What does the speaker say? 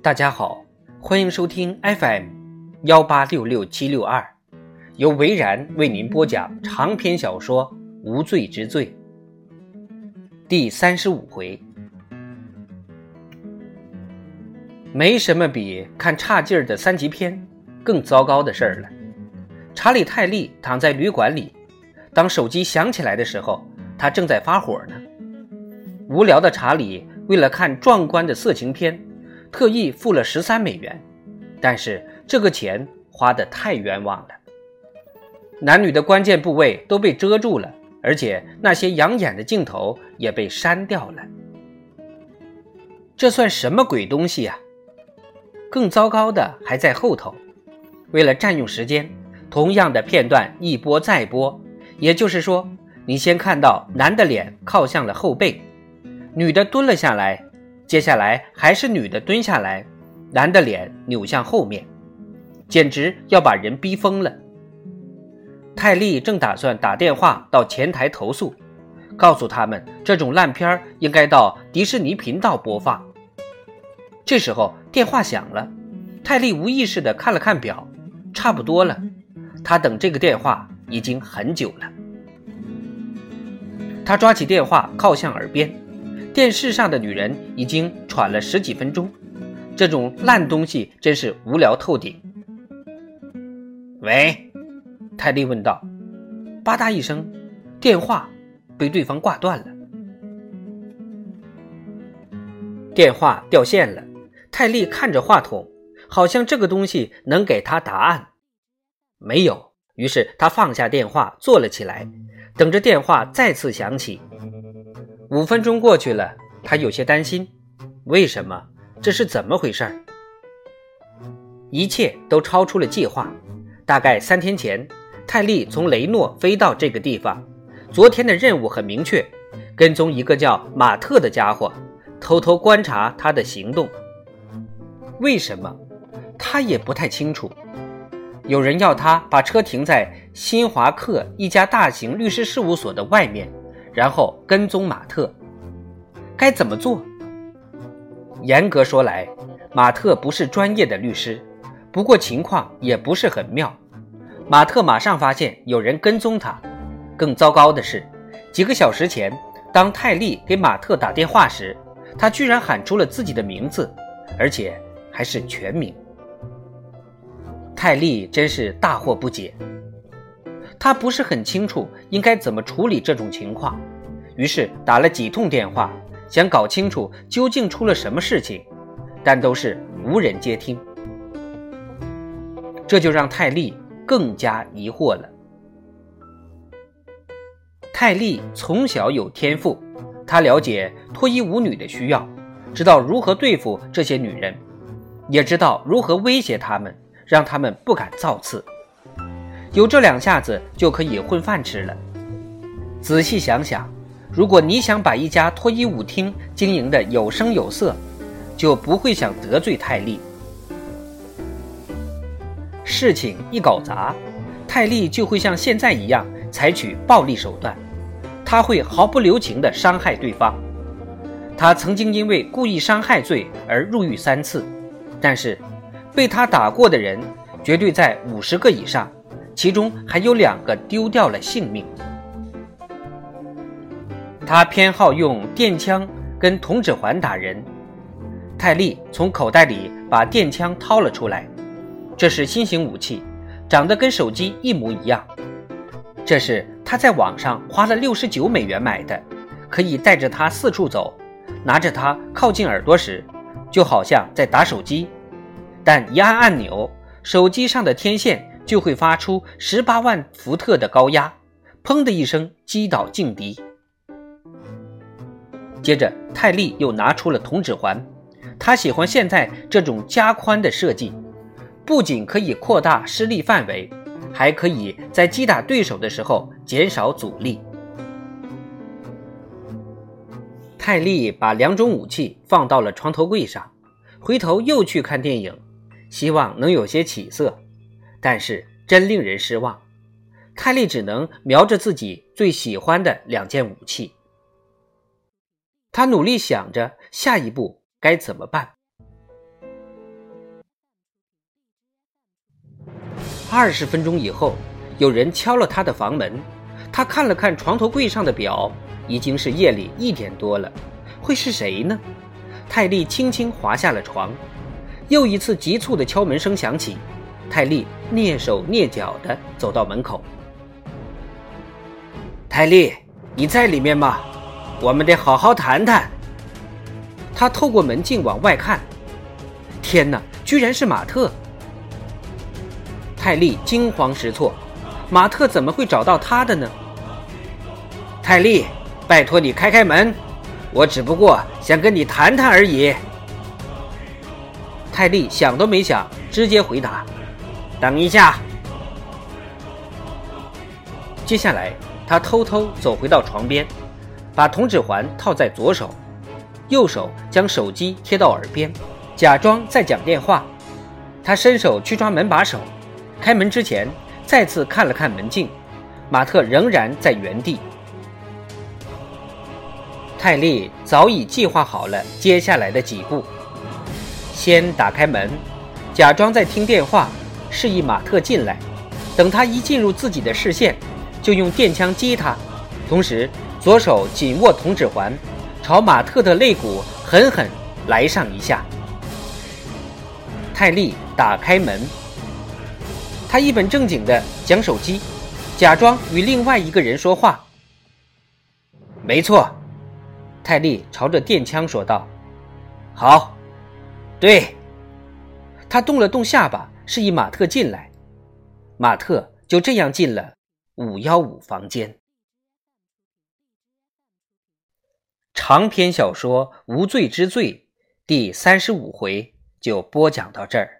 大家好，欢迎收听 FM 幺八六六七六二，由维然为您播讲长篇小说《无罪之罪》第三十五回。没什么比看差劲儿的三级片更糟糕的事儿了。查理·泰利躺在旅馆里，当手机响起来的时候，他正在发火呢。无聊的查理为了看壮观的色情片。特意付了十三美元，但是这个钱花得太冤枉了。男女的关键部位都被遮住了，而且那些养眼的镜头也被删掉了。这算什么鬼东西呀？更糟糕的还在后头。为了占用时间，同样的片段一播再播。也就是说，你先看到男的脸靠向了后背，女的蹲了下来。接下来还是女的蹲下来，男的脸扭向后面，简直要把人逼疯了。泰利正打算打电话到前台投诉，告诉他们这种烂片应该到迪士尼频道播放。这时候电话响了，泰利无意识地看了看表，差不多了。他等这个电话已经很久了。他抓起电话靠向耳边。电视上的女人已经喘了十几分钟，这种烂东西真是无聊透顶。喂，泰利问道。吧嗒一声，电话被对方挂断了。电话掉线了。泰利看着话筒，好像这个东西能给他答案。没有，于是他放下电话，坐了起来，等着电话再次响起。五分钟过去了，他有些担心，为什么？这是怎么回事？一切都超出了计划。大概三天前，泰利从雷诺飞到这个地方。昨天的任务很明确，跟踪一个叫马特的家伙，偷偷观察他的行动。为什么？他也不太清楚。有人要他把车停在新华克一家大型律师事务所的外面。然后跟踪马特，该怎么做？严格说来，马特不是专业的律师，不过情况也不是很妙。马特马上发现有人跟踪他，更糟糕的是，几个小时前，当泰利给马特打电话时，他居然喊出了自己的名字，而且还是全名。泰利真是大惑不解。他不是很清楚应该怎么处理这种情况，于是打了几通电话，想搞清楚究竟出了什么事情，但都是无人接听。这就让泰利更加疑惑了。泰利从小有天赋，他了解脱衣舞女的需要，知道如何对付这些女人，也知道如何威胁她们，让她们不敢造次。有这两下子就可以混饭吃了。仔细想想，如果你想把一家脱衣舞厅经营的有声有色，就不会想得罪泰利。事情一搞砸，泰利就会像现在一样采取暴力手段，他会毫不留情地伤害对方。他曾经因为故意伤害罪而入狱三次，但是被他打过的人绝对在五十个以上。其中还有两个丢掉了性命。他偏好用电枪跟铜指环打人。泰利从口袋里把电枪掏了出来，这是新型武器，长得跟手机一模一样。这是他在网上花了六十九美元买的，可以带着它四处走。拿着它靠近耳朵时，就好像在打手机，但一按按钮，手机上的天线。就会发出十八万伏特的高压，砰的一声击倒劲敌。接着，泰利又拿出了铜指环，他喜欢现在这种加宽的设计，不仅可以扩大施力范围，还可以在击打对手的时候减少阻力。泰利把两种武器放到了床头柜上，回头又去看电影，希望能有些起色。但是真令人失望泰利只能瞄着自己最喜欢的两件武器。他努力想着下一步该怎么办。二十分钟以后有人敲了他的房门他看了看床头柜上的表已经是夜里一点多了会是谁呢？泰利轻轻滑下了床又一次急促的敲门声响起泰利蹑手蹑脚地走到门口。泰利，你在里面吗？我们得好好谈谈。他透过门镜往外看，天哪，居然是马特！泰利惊慌失措，马特怎么会找到他的呢？泰利，拜托你开开门，我只不过想跟你谈谈而已。泰利想都没想，直接回答：“等一下。”接下来，他偷偷走回到床边，把铜指环套在左手，右手将手机贴到耳边，假装在讲电话。他伸手去抓门把手。开门之前，再次看了看门镜，马特仍然在原地。泰利早已计划好了接下来的几步：先打开门，假装在听电话，示意马特进来；等他一进入自己的视线，就用电枪击他，同时左手紧握铜指环，朝马特的肋骨狠狠来上一下。泰利打开门。他一本正经地讲手机，假装与另外一个人说话。没错，泰利朝着电枪说道：“好，对。”他动了动下巴，示意马特进来。马特就这样进了五幺五房间。长篇小说《无罪之罪》第三十五回就播讲到这儿。